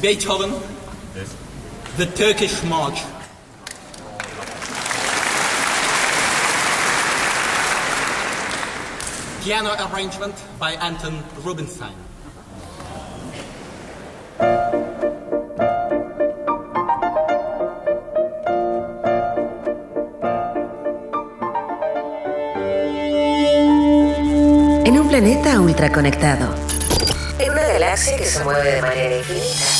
Beethoven, the Turkish March. Piano arrangement by Anton Rubinstein. En un planeta ultraconectado. En una galaxia que se mueve de manera infinita.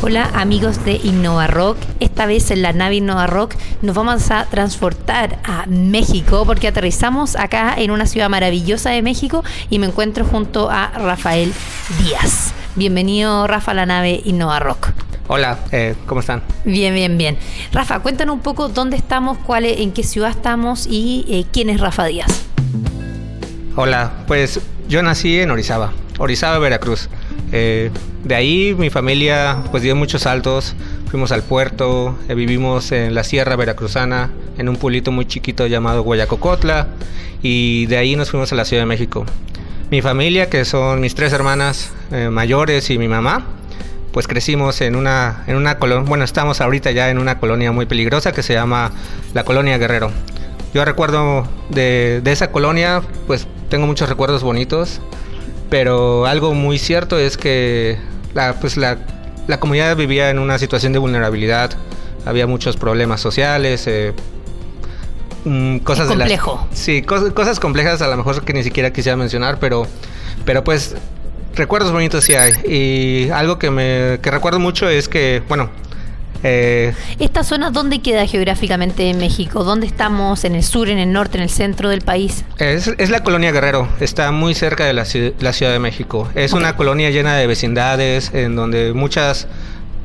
Hola amigos de Innova Rock, esta vez en la nave Innova Rock nos vamos a transportar a México porque aterrizamos acá en una ciudad maravillosa de México y me encuentro junto a Rafael Díaz. Bienvenido Rafa a la nave Innova Rock. Hola, eh, ¿cómo están? Bien, bien, bien. Rafa, cuéntanos un poco dónde estamos, cuál es- en qué ciudad estamos y eh, quién es Rafa Díaz. Hola, pues yo nací en Orizaba, Orizaba, Veracruz. Eh, de ahí mi familia pues dio muchos saltos, fuimos al puerto, eh, vivimos en la sierra veracruzana, en un pueblito muy chiquito llamado Guayacocotla, y de ahí nos fuimos a la Ciudad de México. Mi familia, que son mis tres hermanas eh, mayores y mi mamá, pues crecimos en una, en una colonia, bueno, estamos ahorita ya en una colonia muy peligrosa que se llama la Colonia Guerrero. Yo recuerdo de, de esa colonia, pues tengo muchos recuerdos bonitos, pero algo muy cierto es que la, pues la, la comunidad vivía en una situación de vulnerabilidad, había muchos problemas sociales, eh, mm, cosas Es de complejo. sí, cos- cosas complejas a lo mejor que ni siquiera quisiera mencionar, pero, pero pues recuerdos bonitos sí hay. Y algo que me que recuerdo mucho es que, bueno, eh, ¿Esta zona dónde queda geográficamente en México? ¿Dónde estamos? ¿En el sur, en el norte, en el centro del país? Es, es la colonia Guerrero, está muy cerca de la, ci- la Ciudad de México. Es una colonia llena de vecindades en donde muchas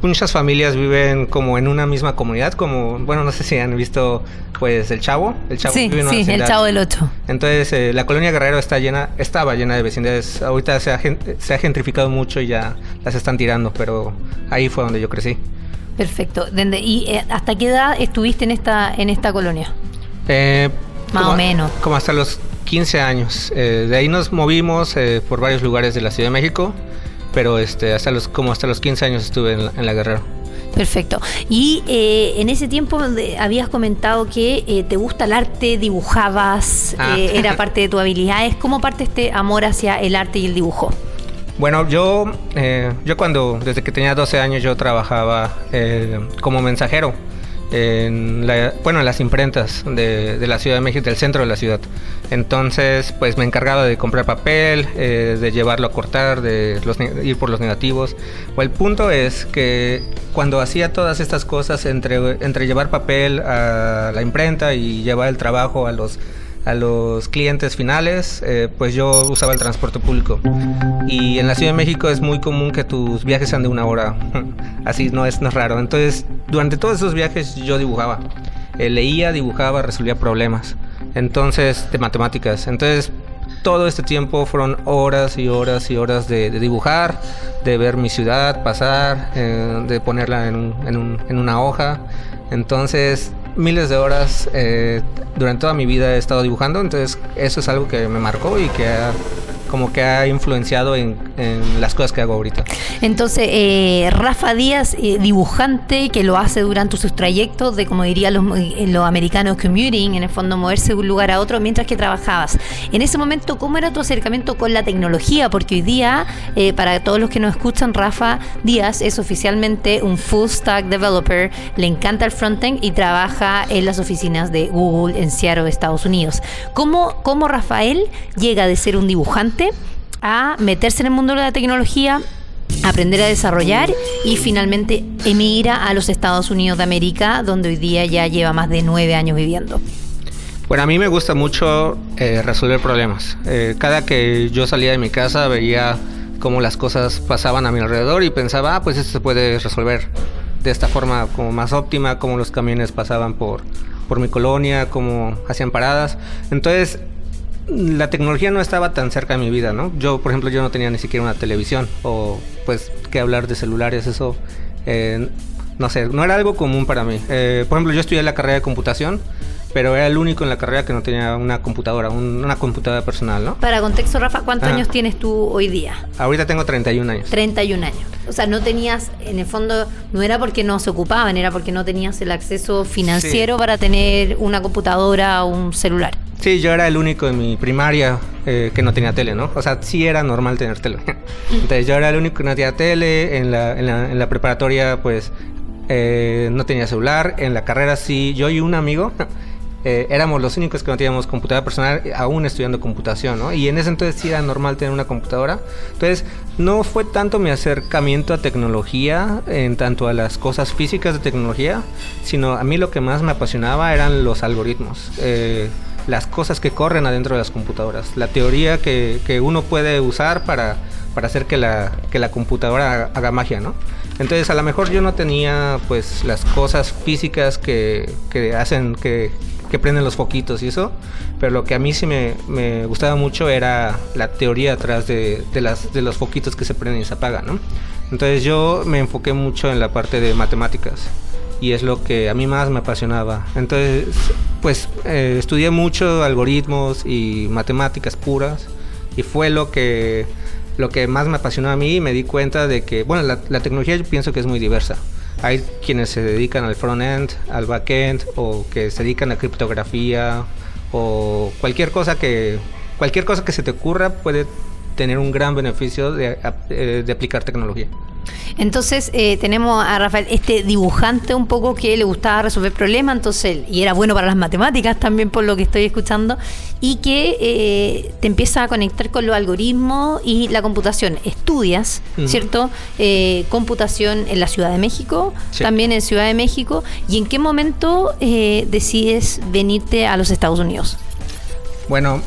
muchas familias viven como en una misma comunidad, como bueno, no sé si han visto pues El Chavo, El Chavo sí, vive el. Chavo del Ocho. Entonces, eh, la colonia Guerrero está llena, estaba llena de vecindades. Ahorita se ha, se ha gentrificado mucho y ya las están tirando, pero ahí fue donde yo crecí. Perfecto. ¿Y eh, hasta qué edad estuviste en esta, en esta colonia? Eh, Más como- o menos. Como hasta los 15 años. Eh, de ahí nos movimos eh, por varios lugares de la Ciudad de México, pero este, hasta los, como hasta los 15 años estuve en la, en la Guerrero. Perfecto. Y eh, en ese tiempo habías comentado que eh, te gusta el arte, dibujabas, Ah. eh, era parte de tu habilidades. ¿Cómo parte este amor hacia el arte y el dibujo? Bueno, yo, eh, yo cuando, desde que tenía 12 años, yo trabajaba eh, como mensajero en, la- bueno, en las imprentas de, de la Ciudad de México, del centro de la ciudad. Entonces, pues me encargaba de comprar papel, eh, de llevarlo a cortar, de los ir por los negativos. O el punto es que cuando hacía todas estas cosas, entre, entre llevar papel a la imprenta y llevar el trabajo a los a los clientes finales, eh, pues yo usaba el transporte público. Y en la Ciudad de México es muy común que tus viajes sean de una hora. Así no es, no es raro. Entonces, durante todos esos viajes yo dibujaba. Eh, leía, dibujaba, resolvía problemas. Entonces, de matemáticas. Entonces, todo este tiempo fueron horas y horas y horas de, dibujar, de ver mi ciudad pasar, eh, de ponerla en, en un- en una hoja. Entonces, miles de horas eh, durante toda mi vida he estado dibujando, entonces eso es algo que me marcó y que ha, como que ha influenciado en, las cosas que hago ahorita. Entonces, eh, Rafa Díaz, eh, dibujante, que lo hace durante sus trayectos de, como dirían los, eh, los americanos, commuting, en el fondo moverse de un lugar a otro mientras que trabajabas. En ese momento, ¿cómo era tu acercamiento con la tecnología? Porque hoy día, para todos los que nos escuchan, Rafa Díaz es oficialmente un full stack developer, le encanta el frontend y trabaja en las oficinas de Google en Seattle, Estados Unidos. ¿Cómo, cómo Rafael llega de ser un dibujante a meterse en el mundo de la tecnología, aprender a desarrollar y finalmente emigra a los Estados Unidos de América, donde hoy día ya lleva más de nueve años viviendo. Bueno, a mí me gusta mucho eh, resolver problemas. Eh, cada que yo salía de mi casa veía cómo las cosas pasaban a mi alrededor y pensaba, ah, pues esto se puede resolver de esta forma como más óptima, cómo los camiones pasaban por, por mi colonia, cómo hacían paradas. Entonces, la tecnología no estaba tan cerca de mi vida, ¿no? Yo, por ejemplo, yo no tenía ni siquiera una televisión o pues que hablar de celulares, eso, eh, no sé, no era algo común para mí. Eh, por ejemplo, yo estudié la carrera de computación pero era el único en la carrera que no tenía una computadora, una computadora personal, ¿no? Para contexto, Rafa, ¿cuántos años tienes tú hoy día? Ahorita tengo 31 años. 31 años. O sea, no tenías, en el fondo, no era porque no se ocupaban, era porque no tenías el acceso financiero para tener una computadora o un celular. Sí, yo era el único en mi primaria eh, que no tenía tele, ¿no? O sea, sí era normal tener tele. Entonces yo era el único que no tenía tele, en la, en la, en la preparatoria pues eh, no tenía celular, en la carrera sí, yo y un amigo eh, éramos los únicos que no teníamos computadora personal, aún estudiando computación, ¿no? Y en ese entonces sí era normal tener una computadora. Entonces, no fue tanto mi acercamiento a tecnología, en tanto a las cosas físicas de tecnología, sino a mí lo que más me apasionaba eran los algoritmos. Eh, las cosas que corren adentro de las computadoras, la teoría que, que uno puede usar para, para hacer que la, que la computadora haga magia, ¿no? Entonces a lo mejor yo no tenía pues las cosas físicas que, que hacen que, que prenden los foquitos y eso, pero lo que a mí sí me, me gustaba mucho era la teoría atrás de, de, las, de los foquitos que se prenden y se apagan, ¿no? Entonces yo me enfoqué mucho en la parte de matemáticas y es lo que a mí más me apasionaba. Entonces, pues eh, estudié mucho algoritmos y matemáticas puras y fue lo que, lo que más me apasionó a mí y me di cuenta de que, bueno, la, la tecnología yo pienso que es muy diversa. Hay quienes se dedican al front-end, al back-end o que se dedican a criptografía o cualquier cosa que cualquier cosa que se te ocurra puede tener un gran beneficio de, eh, de aplicar tecnología. Entonces eh, tenemos a Rafael, este dibujante un poco que le gustaba resolver problemas, entonces y era bueno para las matemáticas también por lo que estoy escuchando, y que eh, te empieza a conectar con los algoritmos y la computación. Estudias, ¿cierto? Eh, computación en la Ciudad de México, también en Ciudad de México, y en qué momento decides venirte a los Estados Unidos. Bueno,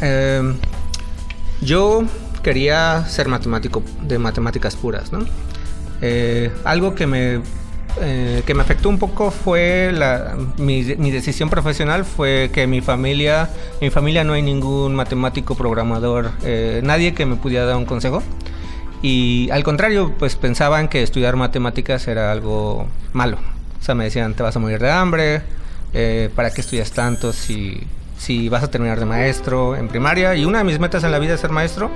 yo quería ser matemático de matemáticas puras, ¿no? Eh, algo que me, eh, que me afectó un poco fue mi, decisión profesional fue que mi familia, mi familia no hay ningún matemático programador, eh, nadie que me pudiera dar un consejo. Y al contrario, pues pensaban que estudiar matemáticas era algo malo. O sea, me decían, te vas a morir de hambre, ¿para qué estudias tanto si, si vas a terminar de maestro en primaria? Y una de mis metas en la vida es ser maestro,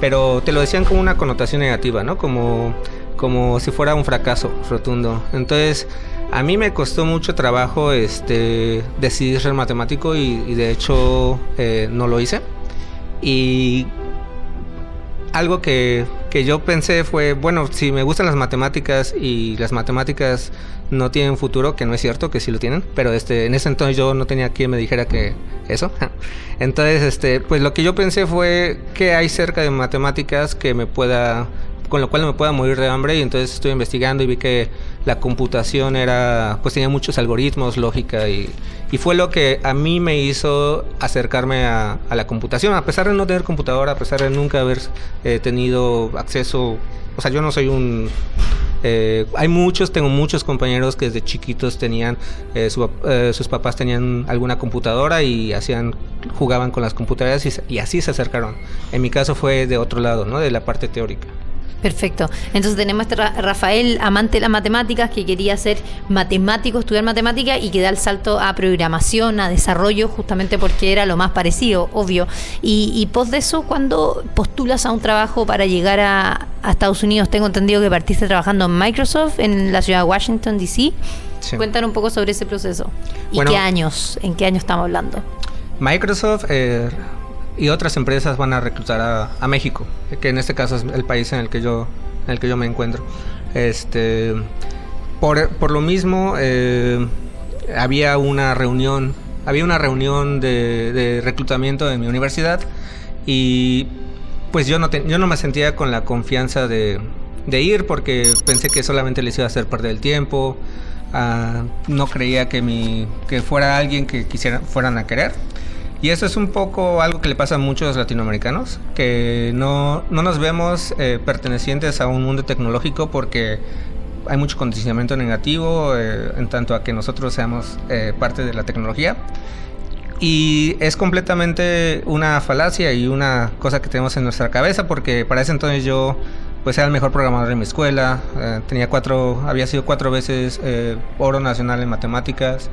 pero te lo decían como una connotación negativa, ¿no? Como como si fuera un fracaso rotundo. Entonces, a mí me costó mucho trabajo este, decidir ser matemático y, de hecho eh, no lo hice. Y algo que, que, yo pensé fue, bueno, si me gustan las matemáticas y las matemáticas no tienen futuro, que no es cierto, que sí lo tienen, pero este, en ese entonces yo no tenía quien me dijera que eso. Entonces, este, pues lo que yo pensé fue que hay cerca de matemáticas que me pueda con lo cual no me pueda morir de hambre y entonces estoy investigando y vi que la computación era, pues tenía muchos algoritmos, lógica y, y fue lo que a mí me hizo acercarme a, la computación, a pesar de no tener computadora, a pesar de nunca haber eh, tenido acceso, o sea, yo no soy un... Eh, hay muchos, tengo muchos compañeros que desde chiquitos tenían, eh, eh, sus papás tenían alguna computadora y hacían, jugaban con las computadoras y, y así se acercaron. En mi caso fue de otro lado, ¿no? De la parte teórica. Perfecto. Entonces tenemos este Rafael, amante de las matemáticas, que quería ser matemático, estudiar matemática y que da el salto a programación, a desarrollo, justamente porque era lo más parecido, obvio. Y, y pos de eso, cuando postulas a un trabajo para llegar a, a, Estados Unidos, tengo entendido que partiste trabajando en Microsoft en la ciudad de Washington, D.C. Sí. Cuéntanos un poco sobre ese proceso. ¿Y bueno, qué años? ¿En qué años estamos hablando? Microsoft eh, y otras empresas van a reclutar a, a, México, que en este caso es el país en el que yo, en el que yo me encuentro. Este, por, por lo mismo, eh, había una reunión, había una reunión de, de, reclutamiento en mi universidad y pues yo no, te, yo no me sentía con la confianza de, de, ir porque pensé que solamente les iba a hacer perder el tiempo. Uh, no creía que, mi, que fuera alguien que quisiera, fueran a querer. Y eso es un poco algo que le pasa a muchos latinoamericanos, que no, no nos vemos eh, pertenecientes a un mundo tecnológico porque hay mucho condicionamiento negativo eh, en tanto a que nosotros seamos eh, parte de la tecnología. Y es completamente una falacia y una cosa que tenemos en nuestra cabeza porque para ese entonces yo pues era el mejor programador de mi escuela, tenía cuatro, había sido cuatro veces oro nacional en matemáticas,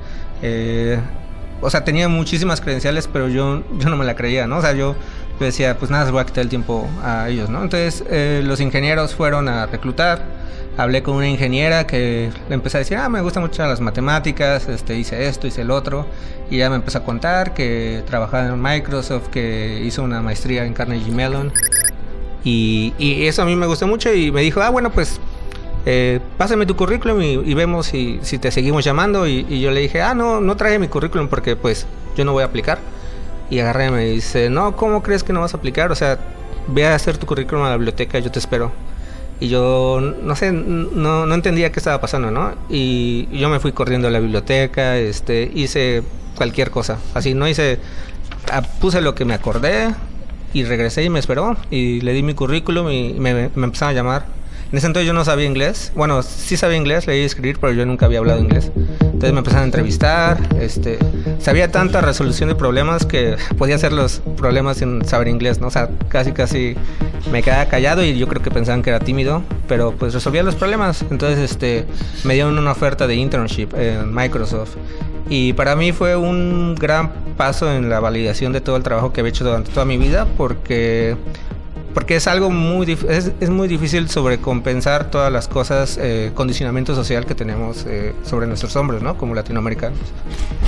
o sea, tenía muchísimas credenciales, pero yo, yo no me la creía, ¿no? O sea, yo decía, pues nada, se voy a quitar el tiempo a ellos, ¿no? Entonces los ingenieros fueron a reclutar, hablé con una ingeniera que le empecé a decir, ah, me gustan mucho las matemáticas, este, hice esto, hice el otro, y ella me empezó a contar que trabajaba en Microsoft, que hizo una maestría en Carnegie Mellon, y, y eso a mí me gustó mucho y me dijo, ah, bueno, pues eh, pásame tu currículum y, vemos si, te seguimos llamando, y, y, yo le dije, ah, no, no traje mi currículum porque pues yo no voy a aplicar, y agarré y me dice, no, ¿cómo crees que no vas a aplicar? O sea, ve a hacer tu currículum a la biblioteca, yo te espero. Y yo, no sé, no, no entendía qué estaba pasando, ¿no? Y yo me fui corriendo a la biblioteca, este, hice cualquier cosa. Así, no hice, ah, puse lo que me acordé y regresé y me esperó. Y le di mi currículum y me, me empezaron a llamar en ese entonces yo no sabía inglés. Bueno, sí sabía inglés, leí y escribir, pero yo nunca había hablado inglés. Entonces me empezaron a entrevistar. Este, sabía tanta resolución de problemas que podía hacer los problemas sin saber inglés, ¿no? O sea, casi, casi me quedaba callado y yo creo que pensaban que era tímido, pero pues resolvía los problemas. Entonces, este, me dieron una oferta de internship en Microsoft. Y para mí fue un gran paso en la validación de todo el trabajo que había hecho durante toda mi vida, porque porque es algo muy es, es, muy difícil sobrecompensar todas las cosas, eh, condicionamiento social que tenemos eh, sobre nuestros hombres, ¿no? Como latinoamericanos.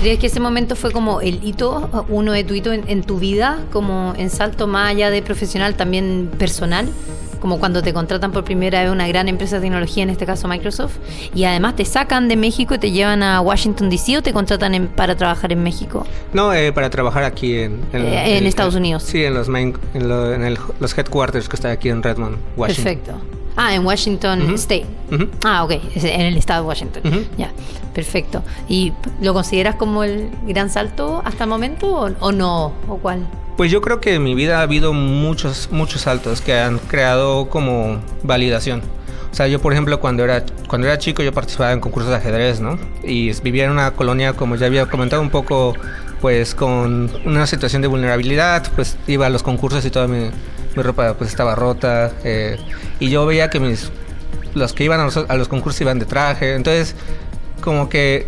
¿Crees que ese momento fue como el hito, uno de tu hito en, en tu vida, como en salto más allá de profesional, también personal? Como cuando te contratan por primera vez una gran empresa de tecnología, en este caso Microsoft, y además te sacan de México y te llevan a Washington DC o te contratan para trabajar en México? No, eh, para trabajar aquí en, en, eh, Estados Unidos. Sí, en los main, en, los headquarters que está aquí en Redmond, Washington. Perfecto. Ah, en Washington State. Ah, ok, en el estado de Washington. Ya, perfecto. ¿Y lo consideras como el gran salto hasta el momento o, o no? ¿O cuál? Pues yo creo que en mi vida ha habido muchos, muchos saltos que han creado como validación. O sea, yo por ejemplo cuando era, cuando era chico yo participaba en concursos de ajedrez, ¿no? Y vivía en una colonia, como ya había comentado un poco, pues con una situación de vulnerabilidad, pues iba a los concursos y toda mi, mi ropa pues estaba rota. Eh, y yo veía que mis, los que iban a los, a los concursos iban de traje. Entonces, como que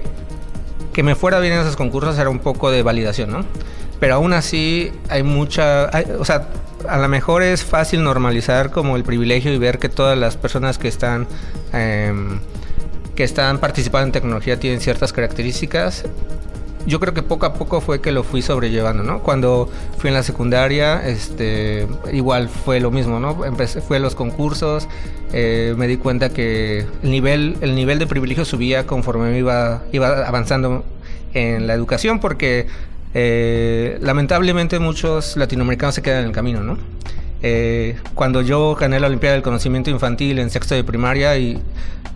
que me fuera bien en esos concursos era un poco de validación, ¿no? Pero aún así hay mucha, o sea, a lo mejor es fácil normalizar como el privilegio y ver que todas las personas que están em, que están participando en tecnología tienen ciertas características. Yo creo que poco a poco fue que lo fui sobrellevando, ¿no? Cuando fui en la secundaria, este, igual fue lo mismo, ¿no? Empecé, fue los concursos, eh, me di cuenta que el nivel, el nivel de privilegio subía conforme me iba, iba avanzando en la educación, porque eh, lamentablemente muchos latinoamericanos se quedan en el camino, ¿no? Eh, cuando yo gané la Olimpiada del Conocimiento Infantil en sexto de primaria y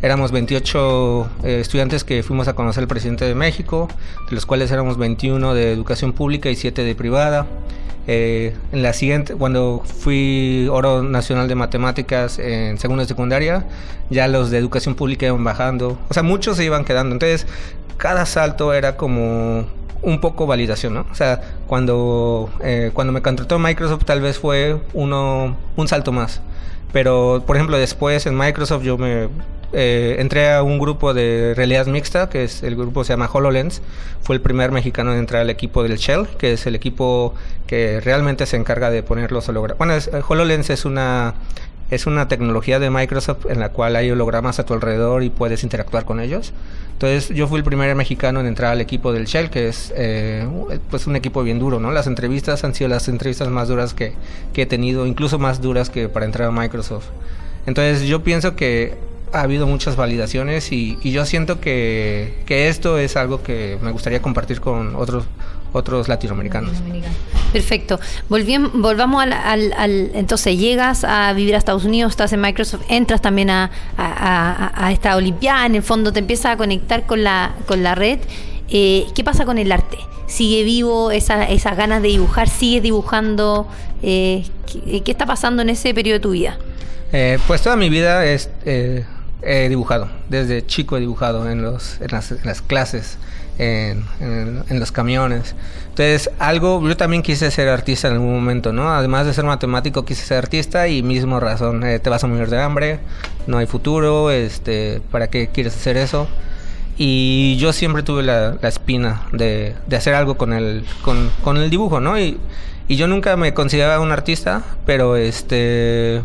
éramos 28 eh, estudiantes que fuimos a conocer al presidente de México, de los cuales éramos 21 de educación pública y 7 de privada. en la siguiente, cuando fui oro nacional de matemáticas en segunda y secundaria, ya los de educación pública iban bajando. O sea, muchos se iban quedando. Entonces, cada salto era como un poco validación, ¿no? O sea, cuando, eh, cuando me contrató Microsoft tal vez fue uno, un salto más. Pero, por ejemplo, después en Microsoft yo me eh, entré a un grupo de realidad mixta, que es el grupo se llama HoloLens. Fue el primer mexicano en entrar al equipo del Shell, que es el equipo que realmente se encarga de poner los hologramas. Bueno, es, HoloLens es una es una tecnología de Microsoft en la cual hay hologramas a tu alrededor y puedes interactuar con ellos. Entonces yo fui el primer mexicano en entrar al equipo del Shell, que es eh, pues un equipo bien duro, ¿no? Las entrevistas han sido las entrevistas más duras que, que he tenido, incluso más duras que para entrar a Microsoft. Entonces yo pienso que ha habido muchas validaciones y, y yo siento que, que, esto es algo que me gustaría compartir con otros otros latinoamericanos. Perfecto. volvamos al, al, Entonces, llegas a vivir a Estados Unidos, estás en Microsoft, entras también a, a, a, esta Olimpiada, en el fondo te empiezas a conectar con la, con la red Eh, ¿Qué pasa con el arte? ¿Sigue vivo esa, esas ganas de dibujar? ¿Sigues dibujando? Eh, ¿qué, qué está pasando en ese periodo de tu vida? Eh, pues toda mi vida es, eh, he dibujado. Desde chico he dibujado en, los, en, las, en las clases, en, en- en los camiones. Entonces, algo, yo también quise ser artista en algún momento, ¿no? Además de ser matemático, quise ser artista y mismo razón, eh, te vas a morir de hambre, no hay futuro, este, ¿para qué quieres hacer eso? Y yo siempre tuve la, la espina de, de hacer algo con el, con, con el dibujo, ¿no? Y, y yo nunca me consideraba un artista, pero este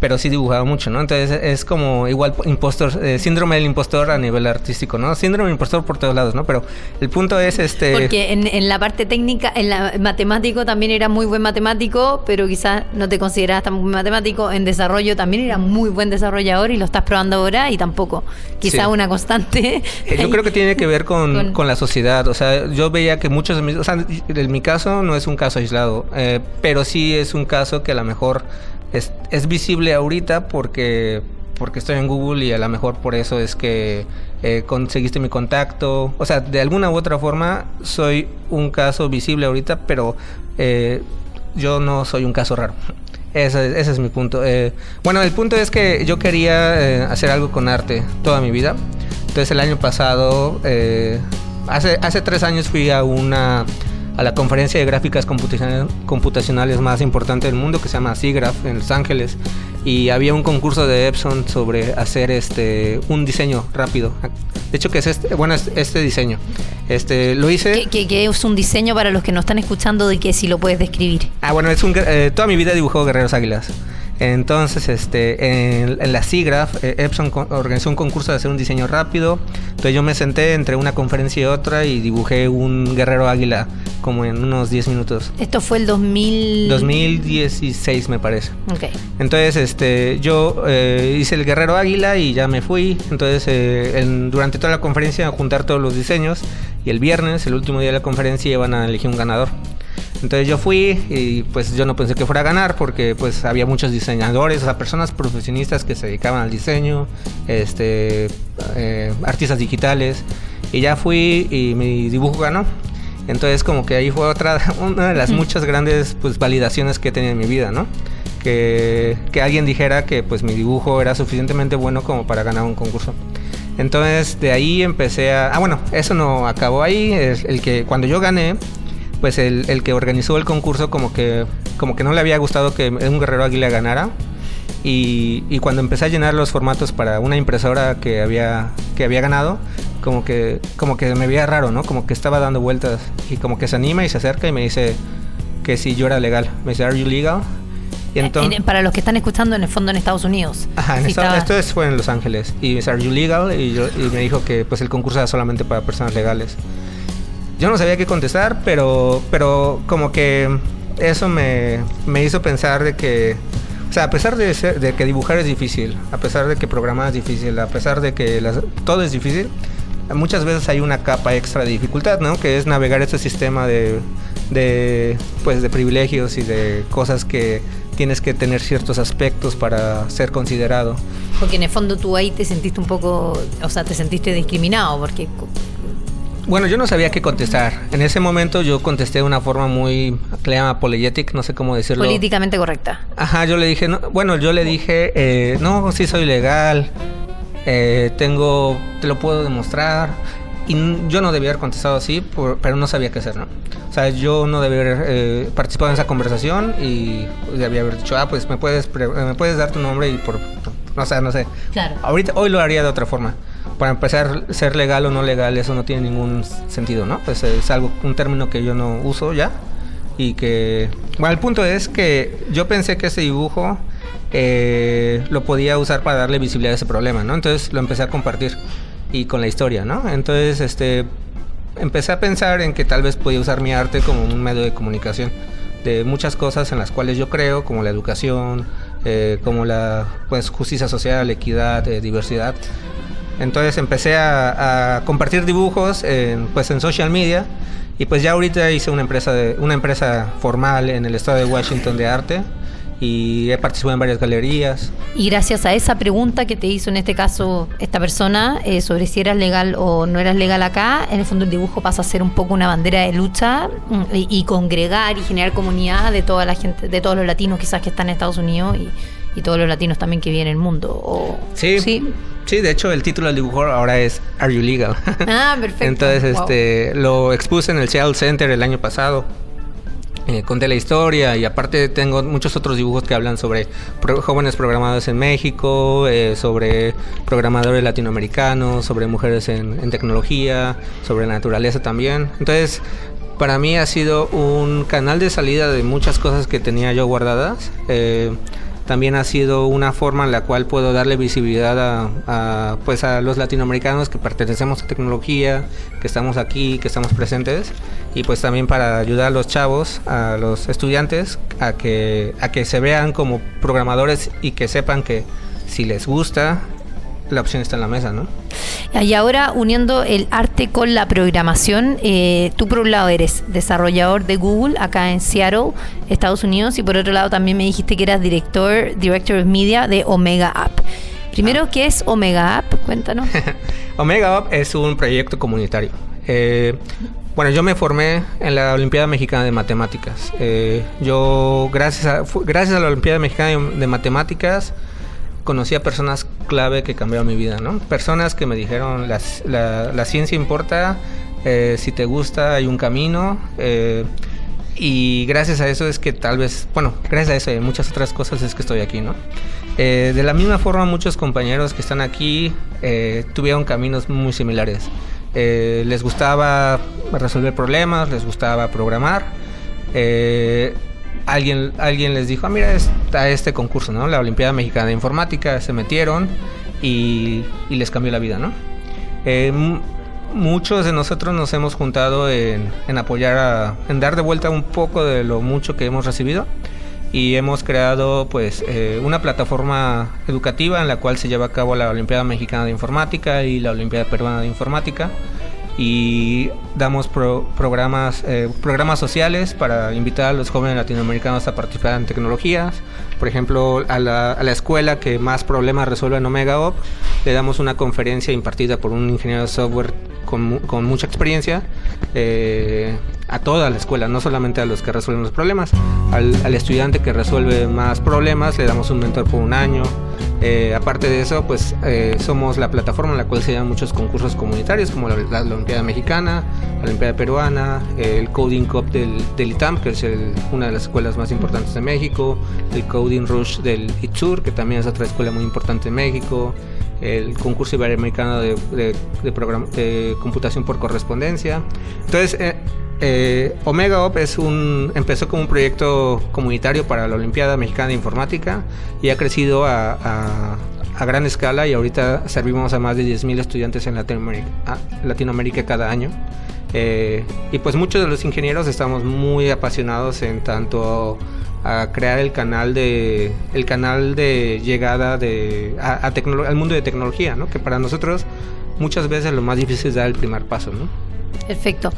pero sí dibujaba mucho, ¿no? Entonces es como igual impostor, eh, síndrome del impostor a nivel artístico, ¿no? Síndrome del impostor por todos lados, ¿no? Pero el punto es este... Porque en, en la parte técnica, en la matemático también era muy buen matemático, pero quizás no te considerabas tan buen matemático. En desarrollo también era muy buen desarrollador y lo estás probando ahora y tampoco. Quizás Sí. una constante. Eh, Yo creo que tiene que ver con, Con- con la sociedad. O sea, yo veía que muchos de mis... O sea, en mi caso no es un caso aislado, eh, pero sí es un caso que a lo mejor es, es visible ahorita porque, porque estoy en Google y a lo mejor por eso es que eh, conseguiste mi contacto. O sea, de alguna u otra forma soy un caso visible ahorita, pero eh, yo no soy un caso raro. Ese, ese es mi punto. Eh, bueno, el punto es que yo quería eh, hacer algo con arte toda mi vida. Entonces el año pasado, eh, hace, hace tres años fui a una a la conferencia de gráficas computacionales, más importante del mundo que se llama SIGGRAPH en Los Ángeles y había un concurso de Epson sobre hacer este un diseño rápido. De hecho que es este, bueno, es este diseño. Este lo hice que, que- que es un diseño para los que no están escuchando de que si lo puedes describir. Ah, bueno, es un, eh, toda mi vida dibujó guerreros águilas. Entonces, este, en, en la SIGGRAPH, eh, Epson organizó un concurso de hacer un diseño rápido. Entonces yo me senté entre una conferencia y otra y dibujé un guerrero águila como en unos 10 minutos. Esto fue el 2000... 2016 me parece. Ok. Entonces, este, yo eh, hice el guerrero águila y ya me fui. Entonces, eh, en- durante toda la conferencia a juntar todos los diseños y el viernes, el último día de la conferencia, iban a elegir un ganador. Entonces yo fui y pues yo no pensé que fuera a ganar porque pues había muchos diseñadores, o sea, personas profesionistas que se dedicaban al diseño, este, eh, artistas digitales. Y ya fui y mi dibujo ganó. Entonces como que ahí fue otra, una de las muchas grandes pues validaciones que he tenido en mi vida, ¿no? Que, que alguien dijera que pues mi dibujo era suficientemente bueno como para ganar un concurso. Entonces de ahí empecé a... Ah, bueno, eso no acabó ahí. Es el que cuando yo gané, pues el, el que organizó el concurso como que, como que no le había gustado que un guerrero águila ganara. Y, y cuando empecé a llenar los formatos para una impresora que había, que había ganado, como que, como que me veía raro, ¿no? Como que estaba dando vueltas y como que se anima y se acerca y me dice que si yo era legal. Me dice, ¿Are you legal? Y entonces... En- para los que están escuchando en el fondo en Estados Unidos. Ajá, en esta- estaba- esto es- fue en Los Ángeles. Y me dice, ¿Are you legal? Y, yo- y me dijo que pues el concurso era solamente para personas legales. Yo no sabía qué contestar, pero, pero como que eso me, me hizo pensar de que, o sea, a pesar de, ser- de que dibujar es difícil, a pesar de que programar es difícil, a pesar de que todo es difícil, muchas veces hay una capa extra de dificultad, ¿no? Que es navegar este sistema de, de, pues, de privilegios y de cosas que tienes que tener ciertos aspectos para ser considerado. Porque en el fondo tú ahí te sentiste un poco, o sea, te sentiste discriminado porque Bueno, yo no sabía qué contestar. En ese momento yo contesté de una forma muy, le llama apologetic, no sé cómo decirlo. políticamente correcta. Ajá, yo le dije, no, bueno, yo le dije, eh, no, sí soy legal, eh, tengo, te lo puedo demostrar. Y yo no debía haber contestado así, por- pero no sabía qué hacer, ¿no? O sea, yo no debía haber eh, participado en esa conversación y debía haber dicho, ah, pues me puedes, pre- me puedes dar tu nombre y por, no sé, no sé. Claro. Ahorita, hoy lo haría de otra forma. Para empezar, ser legal o no legal, eso no tiene ningún sentido, ¿no? Pues es algo, un término que yo no uso ya. Y que, bueno, el punto es que yo pensé que ese dibujo eh, lo podía usar para darle visibilidad a ese problema, ¿no? Entonces lo empecé a compartir y con la historia, ¿no? Entonces, este, empecé a pensar en que tal vez podía usar mi arte como un medio de comunicación de muchas cosas en las cuales yo creo, como la educación, eh, como la pues, justicia social, equidad, eh, diversidad. Entonces empecé a, a compartir dibujos en, pues, en social media y pues ya ahorita hice una empresa, de, una empresa formal en el estado de Washington de arte y he participado en varias galerías. Y gracias a esa pregunta que te hizo en este caso esta persona eh, sobre si eras legal o no eras legal acá, en el fondo el dibujo pasa a ser un poco una bandera de lucha mm, y, y congregar y generar comunidad de toda la gente, de todos los latinos quizás que están en Estados Unidos y, y todos los latinos también que viven en el mundo. O, Sí, sí, de hecho el título del dibujo ahora es Are You Legal? Ah, perfecto. Entonces Wow. este lo expuse en el Seattle Center el año pasado. Eh, conté la historia y aparte tengo muchos otros dibujos que hablan sobre pro- jóvenes programadores en México, eh, sobre programadores latinoamericanos, sobre mujeres en, en tecnología, sobre naturaleza también. Entonces, para mí ha sido un canal de salida de muchas cosas que tenía yo guardadas. Eh, también ha sido una forma en la cual puedo darle visibilidad a, pues a los latinoamericanos que pertenecemos a tecnología, que estamos aquí, que estamos presentes y pues también para ayudar a los chavos, a los estudiantes a que a que se vean como programadores y que sepan que si les gusta la opción está en la mesa, ¿no? Y ahora uniendo el arte con la programación, eh, tú por un lado eres desarrollador de Google acá en Seattle, Estados Unidos, y por otro lado también me dijiste que eras director, director of media de Omega App. Primero, ¿qué es Omega App? Cuéntanos. Omega Up es un proyecto comunitario. Eh, bueno, yo me formé en la Olimpiada Mexicana de Matemáticas. Eh, yo, gracias a, gracias a la Olimpiada Mexicana de, de Matemáticas, conocí a personas clave que cambiaron mi vida, ¿no? Personas que me dijeron, "Las- la, la ciencia importa, eh, si te gusta hay un camino. eh, y gracias a eso es que tal vez, bueno, gracias a eso y muchas otras cosas es que estoy aquí, ¿no? Eh, de la misma forma, muchos compañeros que están aquí eh, tuvieron caminos muy similares. Eh, les gustaba resolver problemas, les gustaba programar. Eh, alguien, alguien les dijo, ah, mira, está este concurso, ¿no? La Olimpiada Mexicana de Informática, se metieron y, les cambió la vida, ¿no? Eh, muchos de nosotros nos hemos juntado en, en apoyar, a, en dar de vuelta un poco de lo mucho que hemos recibido y hemos creado pues eh, una plataforma educativa en la cual se lleva a cabo la Olimpiada Mexicana de Informática y la Olimpiada Peruana de Informática y damos pro- programas eh, programas sociales para invitar a los jóvenes latinoamericanos a participar en tecnologías. Por ejemplo a la, a la escuela que más problemas resuelve en Omega Op le damos una conferencia impartida por un ingeniero de software con, con mucha experiencia eh, a toda la escuela, no solamente a los que resuelven los problemas. Al, al estudiante que resuelve más problemas le damos un mentor por un año. Eh, aparte de eso, pues eh, somos la plataforma en la cual se dan muchos concursos comunitarios como la, la- la Olimpiada Mexicana, la Olimpiada Peruana, el Coding Cup del, del ITAM, que es el- una de las escuelas más importantes de México, el Coding Rush del ITSUR, que también es otra escuela muy importante en México, el concurso iberoamericano de, de, de de computación por correspondencia. Entonces, eh, Omega Op es un, empezó como un proyecto comunitario para la Olimpiada Mexicana de Informática y ha crecido a, gran escala y ahorita servimos a más de 10.000 estudiantes en Latinoamérica, cada año. Eh, y pues muchos de los ingenieros estamos muy apasionados en tanto a crear el canal de el canal de llegada de al mundo de tecnología, ¿no? Que para nosotros muchas veces lo más difícil es dar el primer paso. Perfecto.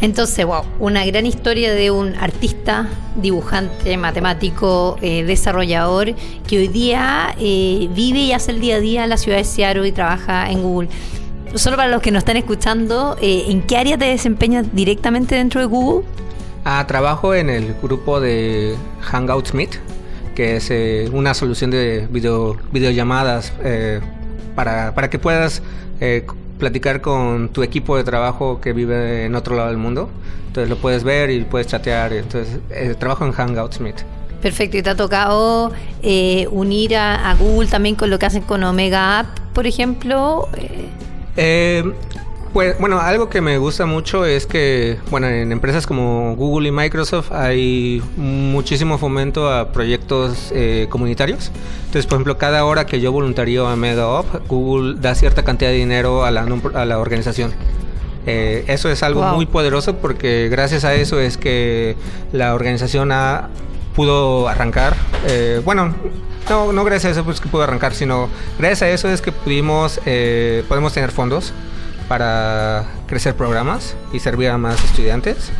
Entonces, wow, una gran historia de un artista, dibujante, matemático, eh, desarrollador, que hoy día eh, vive y hace el día a día en la ciudad de Seattle y trabaja en Google. Solo para los que nos están escuchando, eh, ¿en qué área te desempeñas directamente dentro de Google? Ah, trabajo en el grupo de Hangouts Meet, que es una solución de video, videollamadas para, para que puedas platicar con tu equipo de trabajo que vive en otro lado del mundo. Entonces lo puedes ver y puedes chatear. Entonces eh, trabajo en Hangouts Meet. Perfecto, y te ha tocado eh, unir a, a Google también con lo que hacen con Omega App, por ejemplo. Eh, Eh, pues bueno, algo que me gusta mucho es que, bueno, en empresas como Google y Microsoft hay muchísimo fomento a proyectos eh, comunitarios. Entonces, por ejemplo, cada hora que yo voluntario a MegaUp, Google da cierta cantidad de dinero a la, non- a la organización. Eh, eso es algo Wow. muy poderoso porque gracias a eso es que la organización ha, pudo arrancar. eh, bueno, no, no gracias a eso pues, que pudo arrancar, sino gracias a eso es que pudimos, eh, podemos tener fondos para crecer programas y servir a más estudiantes.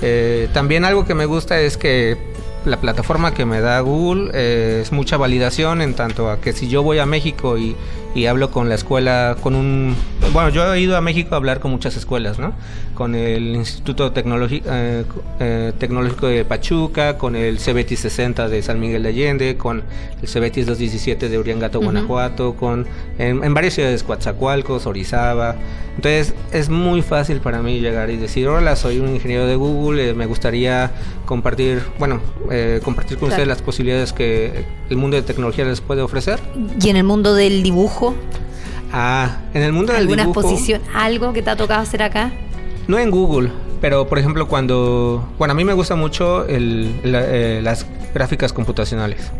Eh, también algo que me gusta es que la plataforma que me da Google eh, es mucha validación en tanto a que si yo voy a México y, y, hablo con la escuela, con un... Bueno, yo he ido a México a hablar con muchas escuelas, ¿no? Con el Instituto Tecnológico, eh, eh, Tecnológico de Pachuca, con el CBT 60 de San Miguel de Allende, con el CBT 217 de Uriangato, uh -huh. Guanajuato, con, en, en, varias ciudades, Coatzacoalcos, Orizaba. Entonces es muy fácil para mí llegar y decir, hola, soy un ingeniero de Google, eh, me gustaría compartir, bueno, eh, compartir con claro. ustedes las posibilidades que el mundo de tecnología les puede ofrecer. ¿Y en el mundo del dibujo? Ah, en el mundo del ¿Alguna dibujo. ¿Alguna exposición, algo que te ha tocado hacer acá? No en Google, pero por ejemplo cuando, bueno, a mí me gusta mucho el, la, eh, las gráficas computacionales.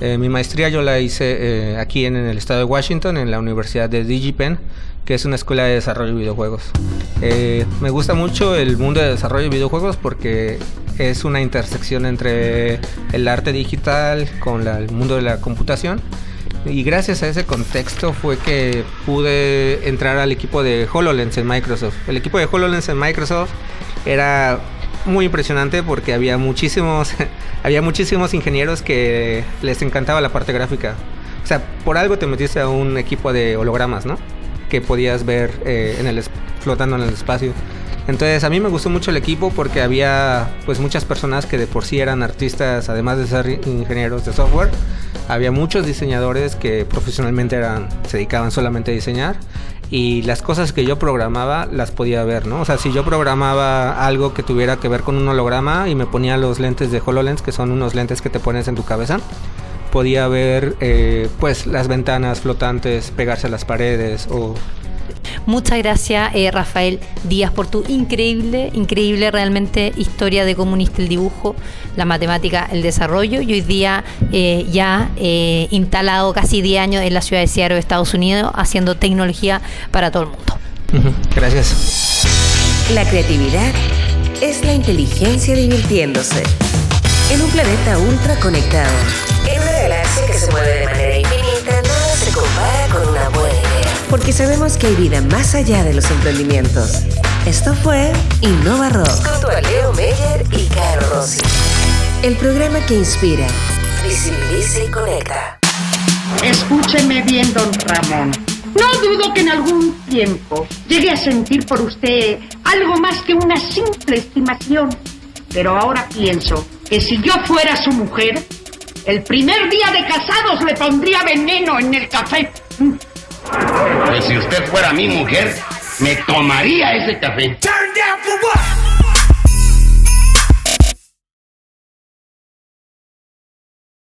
Eh, mi maestría yo la hice eh, aquí en, en, el estado de Washington, en la Universidad de DigiPen, que es una escuela de desarrollo de videojuegos. Eh, me gusta mucho el mundo de desarrollo de videojuegos porque es una intersección entre el arte digital con la, el mundo de la computación. Y gracias a ese contexto fue que pude entrar al equipo de HoloLens en Microsoft. El equipo de HoloLens en Microsoft era muy impresionante porque había muchísimos había muchísimos ingenieros que les encantaba la parte gráfica. O sea, por algo te metiste a un equipo de hologramas, ¿no? Que podías ver eh, en el flotando en el espacio. Entonces a mí me gustó mucho el equipo porque había pues muchas personas que de por sí eran artistas, además de ser ingenieros de software. Había muchos diseñadores que profesionalmente eran, se dedicaban solamente a diseñar y las cosas que yo programaba las podía ver, ¿no? O sea, si yo programaba algo que tuviera que ver con un holograma y me ponía los lentes de HoloLens, que son unos lentes que te pones en tu cabeza, podía ver eh, pues las ventanas flotantes pegarse a las paredes o Muchas gracias, eh, Rafael Díaz, por tu increíble, increíble realmente historia de comunista el dibujo, la matemática, el desarrollo y hoy día eh, ya eh, instalado casi 10 años en la ciudad de Seattle, Estados Unidos, haciendo tecnología para todo el mundo. Uh -huh. Gracias. La creatividad es la inteligencia divirtiéndose en un planeta ultra conectado. En una galaxia que se mueve de manera infinita, nada se compara con una buena porque sabemos que hay vida más allá de los emprendimientos. Esto fue Innova Rock. Junto a Leo Meyer y Caro Rossi. El programa que inspira, visibiliza y conecta. Escúcheme bien, don Ramón. No dudo que en algún tiempo llegue a sentir por usted algo más que una simple estimación. Pero ahora pienso que si yo fuera su mujer, el primer día de casados le pondría veneno en el café. Pues si usted fuera mi mujer, me tomaría ese café. Turn down for what?